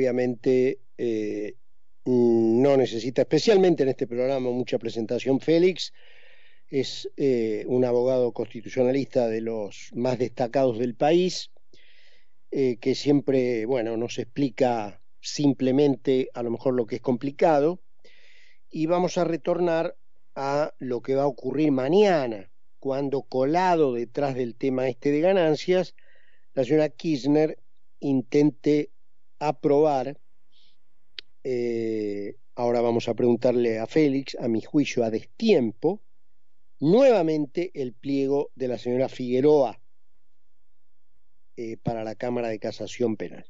obviamente eh, no necesita, especialmente en este programa, mucha presentación. Félix es eh, un abogado constitucionalista de los más destacados del país, eh, que siempre, bueno, nos explica simplemente a lo mejor lo que es complicado. Y vamos a retornar a lo que va a ocurrir mañana, cuando colado detrás del tema este de ganancias, la señora Kirchner intente aprobar, eh, ahora vamos a preguntarle a Félix, a mi juicio a destiempo, nuevamente el pliego de la señora Figueroa eh, para la Cámara de Casación Penal.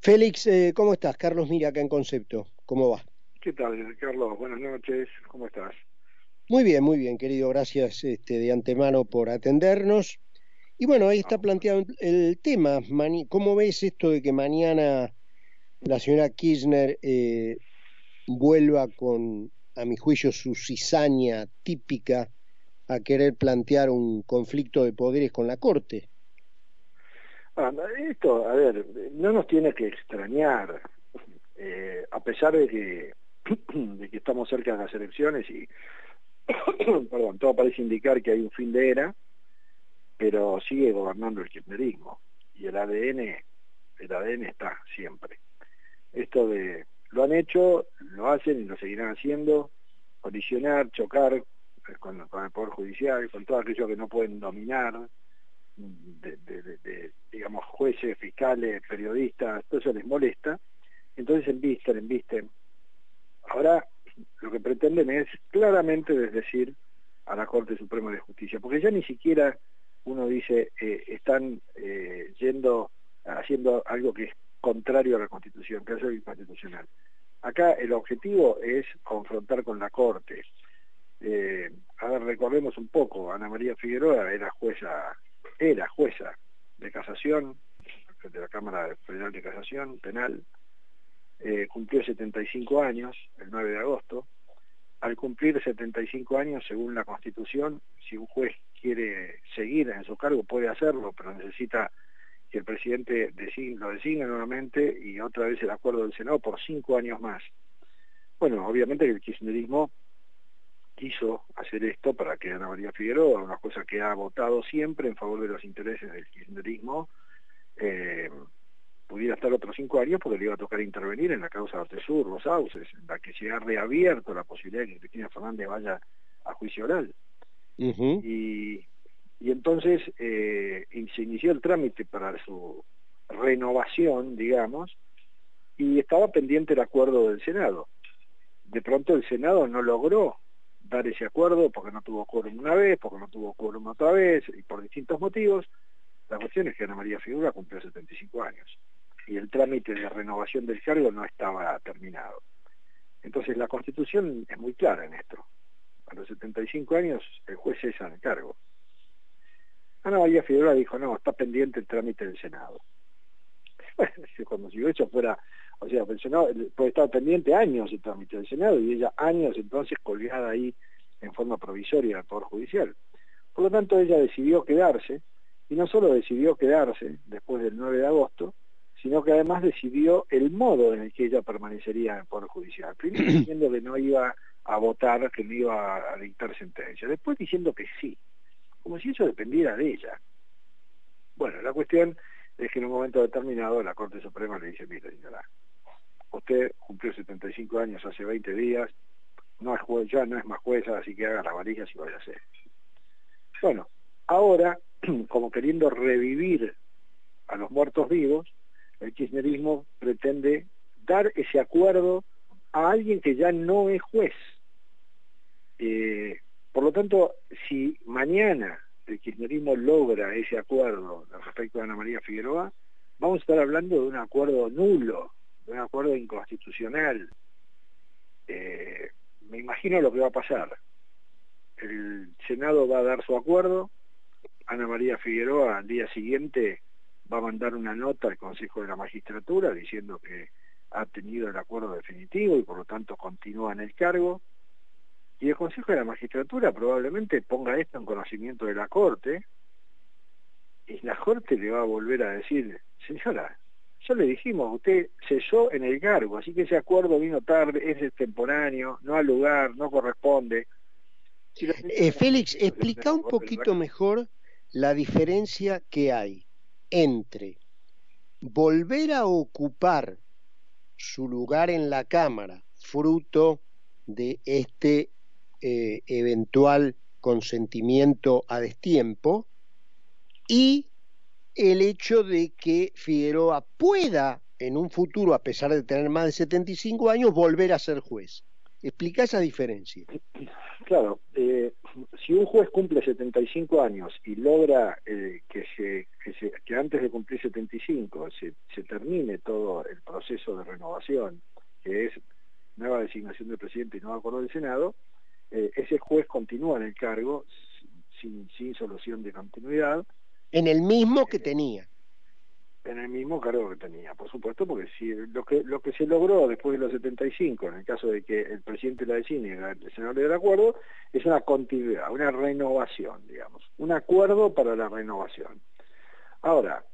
Félix, eh, ¿cómo estás? Carlos Mira acá en Concepto, ¿cómo va? ¿Qué tal, Carlos? Buenas noches, ¿cómo estás? Muy bien, muy bien, querido. Gracias este, de antemano por atendernos. Y bueno, ahí está planteado el tema. ¿Cómo ves esto de que mañana la señora Kirchner eh, vuelva con, a mi juicio, su cizaña típica a querer plantear un conflicto de poderes con la Corte? Ah, esto, a ver, no nos tiene que extrañar, eh, a pesar de que, de que estamos cerca de las elecciones y perdón, todo parece indicar que hay un fin de era, pero sigue gobernando el kirchnerismo y el ADN, el ADN está siempre. Esto de, lo han hecho, lo hacen y lo seguirán haciendo, colisionar, chocar eh, con, el Poder Judicial, con todo aquello que no pueden dominar, de, digamos, jueces, fiscales, periodistas, todo eso les molesta, entonces embisten, embisten. Ahora lo que pretenden es claramente desdecir a la Corte Suprema de Justicia, porque ya ni siquiera uno dice eh, están eh, yendo, haciendo algo que es contrario a la Constitución, que es algo inconstitucional. Acá el objetivo es confrontar con la Corte. Eh, a ver, recordemos un poco, Ana María Figueroa era jueza, era jueza de casación, de la Cámara Federal de Casación Penal, cumplió 75 años, el 9 de agosto. Al cumplir 75 años, según la Constitución, si un juez quiere seguir en su cargo, puede hacerlo, pero necesita que el presidente lo designe nuevamente y otra vez el acuerdo del Senado por cinco años más. Bueno, obviamente el kirchnerismo quiso hacer esto para que Ana María Figueroa, una cosa que ha votado siempre en favor de los intereses del kirchnerismo, eh, pudiera estar otros cinco años porque le iba a tocar intervenir en la causa de Sur, los sauces, en la que se ha reabierto la posibilidad de que Cristina Fernández vaya a juicio oral. Y, y, entonces eh, se inició el trámite para su renovación, digamos, y estaba pendiente el acuerdo del Senado. De pronto el Senado no logró dar ese acuerdo porque no tuvo quórum una vez, porque no tuvo quórum otra vez, y por distintos motivos. La cuestión es que Ana María Figura cumplió 75 años y el trámite de renovación del cargo no estaba terminado. Entonces la Constitución es muy clara en esto. A los 75 años el juez cesa en el cargo. Ana María Figueroa dijo, no, está pendiente el trámite del Senado. Bueno, como si eso fuera, o sea, el Senado puede estar pendiente años el trámite del Senado y ella años entonces colgada ahí en forma provisoria al Poder Judicial. Por lo tanto, ella decidió quedarse, y no solo decidió quedarse después del 9 de agosto, sino que además decidió el modo en el que ella permanecería en el Poder Judicial. Primero diciendo que no iba a votar, que no iba a dictar sentencia, después diciendo que sí, como si eso dependiera de ella. Bueno, la cuestión es que en un momento determinado la Corte Suprema le dice, mira señora, usted cumplió 75 años hace 20 días, no es ya no es más jueza, así que haga las varillas y vaya a ser. Bueno, ahora, como queriendo revivir a los muertos vivos, el kirchnerismo pretende dar ese acuerdo a alguien que ya no es juez. Lo tanto, si mañana el kirchnerismo logra ese acuerdo respecto a Ana María Figueroa, vamos a estar hablando de un acuerdo nulo, de un acuerdo inconstitucional. Eh, me imagino lo que va a pasar. El Senado va a dar su acuerdo, Ana María Figueroa al día siguiente va a mandar una nota al Consejo de la Magistratura diciendo que ha tenido el acuerdo definitivo y por lo tanto continúa en el cargo. Y el Consejo de la Magistratura probablemente ponga esto en conocimiento de la Corte y la Corte le va a volver a decir, señora, ya le dijimos, usted cesó en el cargo, así que ese acuerdo vino tarde, es extemporáneo, no al lugar, no corresponde. Eh, Félix, explica un poquito mejor la diferencia que hay entre volver a ocupar su lugar en la Cámara, fruto de este eh, eventual consentimiento a destiempo, y el hecho de que Figueroa pueda en un futuro, a pesar de tener más de 75 años, volver a ser juez. Explica esa diferencia. Claro, eh, si un juez cumple 75 años y logra eh, que, se, que, antes de cumplir 75 se, se termine todo el proceso de renovación, que es nueva designación del presidente y nuevo acuerdo del Senado, eh, ese juez continúa en el cargo sin, sin solución de continuidad. En el mismo que tenía en el mismo cargo que tenía, por supuesto, porque si lo que lo que se logró después de los 75, en el caso de que el presidente la designe y el senador le dé acuerdo, es una continuidad, una renovación, digamos, un acuerdo para la renovación. Ahora,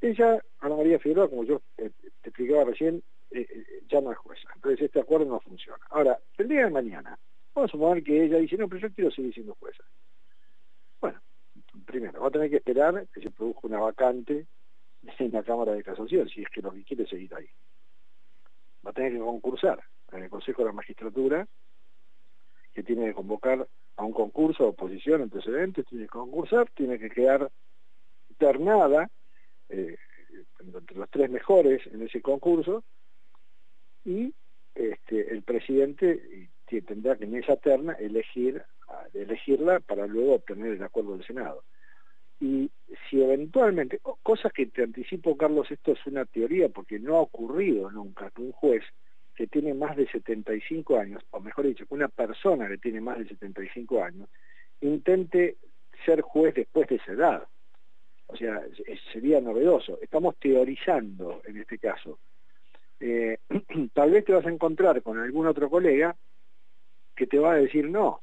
ella, Ana María Figueroa, como yo te explicaba recién, eh, eh, ya no es jueza, entonces este acuerdo no funciona. Ahora, el día de mañana, vamos a suponer que ella dice, no, pero yo quiero seguir siendo jueza. Bueno, primero, va a tener que esperar que se produzca una vacante en la Cámara de Casación, si es que lo que quiere seguir ahí. Va a tener que concursar en el Consejo de la Magistratura, que tiene que convocar a un concurso de oposición antecedentes, tiene que concursar, tiene que quedar ternada eh, entre los tres mejores en ese concurso, y este, el presidente tendrá que en esa terna elegir elegirla para luego obtener el acuerdo del Senado y si eventualmente, cosas que te anticipo Carlos, esto es una teoría porque no ha ocurrido nunca que un juez que tiene más de 75 años, o mejor dicho, una persona que tiene más de 75 años, intente ser juez después de esa edad. O sea, sería novedoso. Estamos teorizando en este caso. Eh, tal vez te vas a encontrar con algún otro colega que te va a decir, no,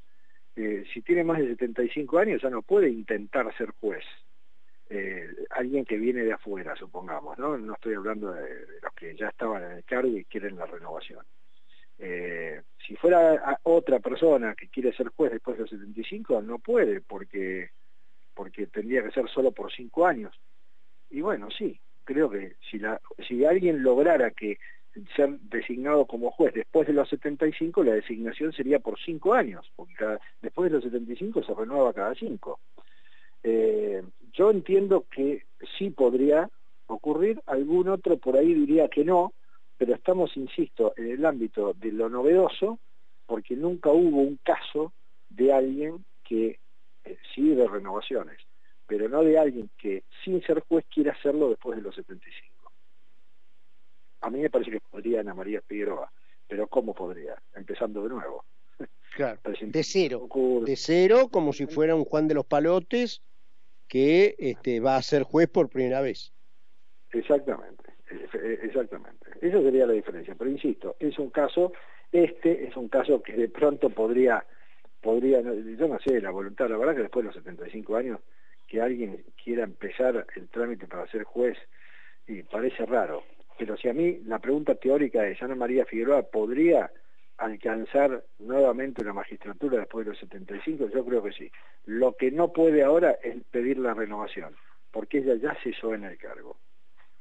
eh, si tiene más de 75 años ya no puede intentar ser juez. Eh, alguien que viene de afuera, supongamos, ¿no? No estoy hablando de, los que ya estaban en el cargo y quieren la renovación. Eh, si fuera otra persona que quiere ser juez después de los 75, no puede, porque, porque tendría que ser solo por cinco años. Y bueno, sí, creo que si, la, si alguien lograra que ser designado como juez después de los 75, la designación sería por cinco años, porque después de los 75 se renueva cada cinco. Eh, yo entiendo que sí podría ocurrir, algún otro por ahí diría que no, pero estamos, insisto, en el ámbito de lo novedoso, porque nunca hubo un caso de alguien que eh, sí de renovaciones, pero no de alguien que sin ser juez quiera hacerlo después de los 75 a mí me parece que podría Ana María Figueroa, pero ¿cómo podría? Empezando de nuevo. Claro, de cero, de cero, como si fuera un Juan de los Palotes que este, va a ser juez por primera vez. Exactamente, exactamente. Esa sería la diferencia, pero insisto, es un caso, este es un caso que de pronto podría, podría, yo no sé, la voluntad, la verdad que después de los 75 años, que alguien quiera empezar el trámite para ser juez, y parece raro, pero si a mí la pregunta teórica de Ana María Figueroa podría alcanzar nuevamente una magistratura después de los 75, yo creo que sí. Lo que no puede ahora es pedir la renovación, porque ella ya cesó en el cargo,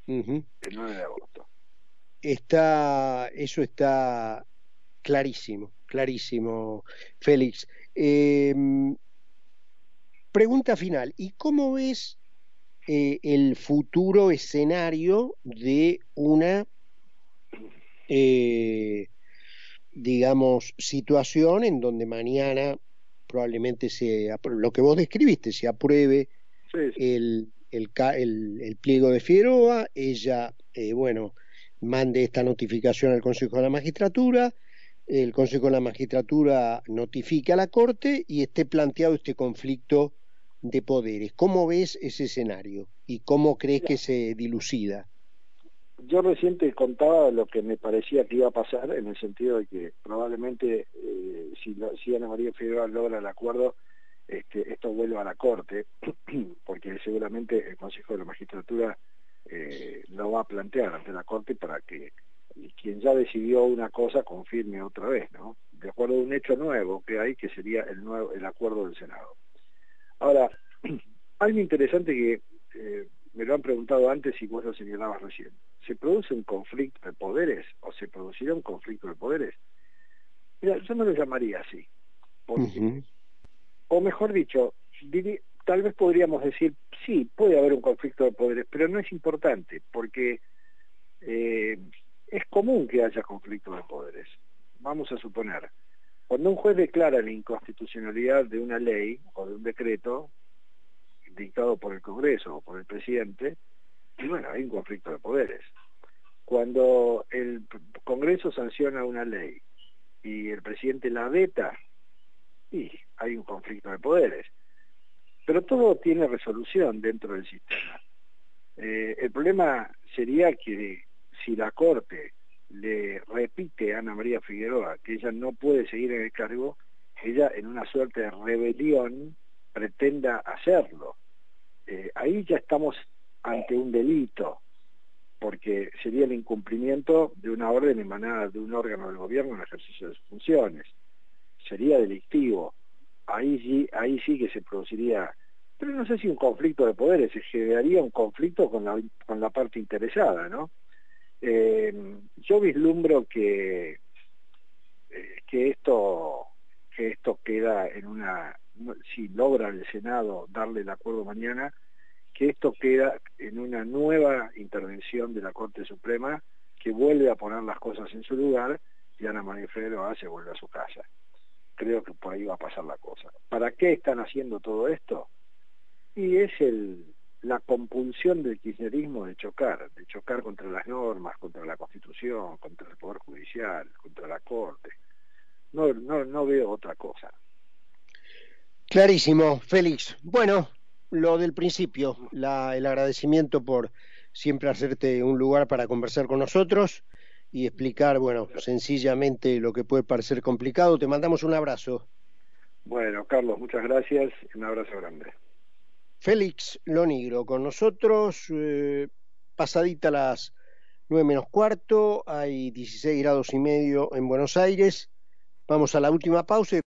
el 9 de agosto. Está, eso está clarísimo, clarísimo, Félix. Em, pregunta final, ¿y cómo ves eh, el futuro escenario de una, eh, digamos, situación en donde mañana probablemente se lo que vos describiste, se apruebe El, el, el, pliego de Figueroa, ella, eh, bueno, mande esta notificación al Consejo de la Magistratura, el Consejo de la Magistratura notifica a la Corte y esté planteado este conflicto de poderes. ¿Cómo ves ese escenario y cómo crees que se dilucida? Yo recién te contaba lo que me parecía que iba a pasar, en el sentido de que probablemente eh, si, si, Ana María Figueroa logra el acuerdo, este, esto vuelva a la Corte, porque seguramente el Consejo de la Magistratura eh, lo va a plantear ante la Corte para que quien ya decidió una cosa confirme otra vez, ¿no? De acuerdo a un hecho nuevo que hay, que sería el, nuevo, el acuerdo del Senado. Ahora, algo interesante que eh, me lo han preguntado antes y vos lo señalabas recién. ¿Se produce un conflicto de poderes o se producirá un conflicto de poderes? Mira, yo no lo llamaría así. O mejor dicho, tal vez podríamos decir, sí, puede haber un conflicto de poderes, pero no es importante, porque eh, es común que haya conflicto de poderes. Vamos a suponer, cuando un juez declara la inconstitucionalidad de una ley o de un decreto dictado por el Congreso o por el presidente, y bueno, hay un conflicto de poderes. Cuando el Congreso sanciona una ley y el presidente la veta, y hay un conflicto de poderes. Pero todo tiene resolución dentro del sistema. Eh, el problema sería que si la Corte le repite Ana María Figueroa que ella no puede seguir en el cargo, ella en una suerte de rebelión pretenda hacerlo. Eh, ahí ya estamos ante un delito, porque sería el incumplimiento de una orden emanada de un órgano del gobierno en ejercicio de sus funciones. Sería delictivo. Ahí sí, ahí sí que se produciría, pero no sé si un conflicto de poderes, se generaría un conflicto con la, con la parte interesada, ¿no? Eh, yo vislumbro que, eh, que esto que esto queda en una si logra el Senado darle el acuerdo mañana que esto queda en una nueva intervención de la Corte Suprema que vuelve a poner las cosas en su lugar y Ana María Figueroa se vuelve a su casa. Creo que por ahí va a pasar la cosa. ¿Para qué están haciendo todo esto? Y es el, la compulsión del kirchnerismo de chocar, de chocar contra las normas, contra la Constitución, contra el Poder Judicial, contra la Corte. No, no, no veo otra cosa. Clarísimo, Félix. Bueno, lo del principio, la, el agradecimiento por siempre hacerte un lugar para conversar con nosotros y explicar, bueno, sencillamente lo que puede parecer complicado. Te mandamos un abrazo. Bueno, Carlos, muchas gracias. Un abrazo grande. Félix Lonigro con nosotros, eh, pasadita las nueve menos cuarto, hay 16 grados y medio en Buenos Aires. Vamos a la última pausa.